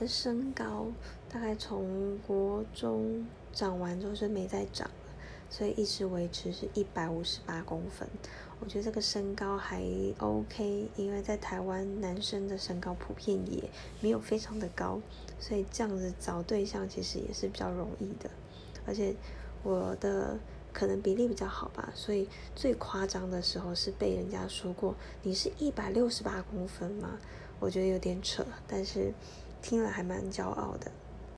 的身高大概从国中长完之后就没再长了，所以一直维持是一百五十八公分。我觉得这个身高还 OK，因为在台湾男生的身高普遍也没有非常的高，所以这样子找对象其实也是比较容易的。而且我的可能比例比较好吧，所以最夸张的时候是被人家说过你是一百六十八公分吗？我觉得有点扯，但是听了还蛮骄傲的。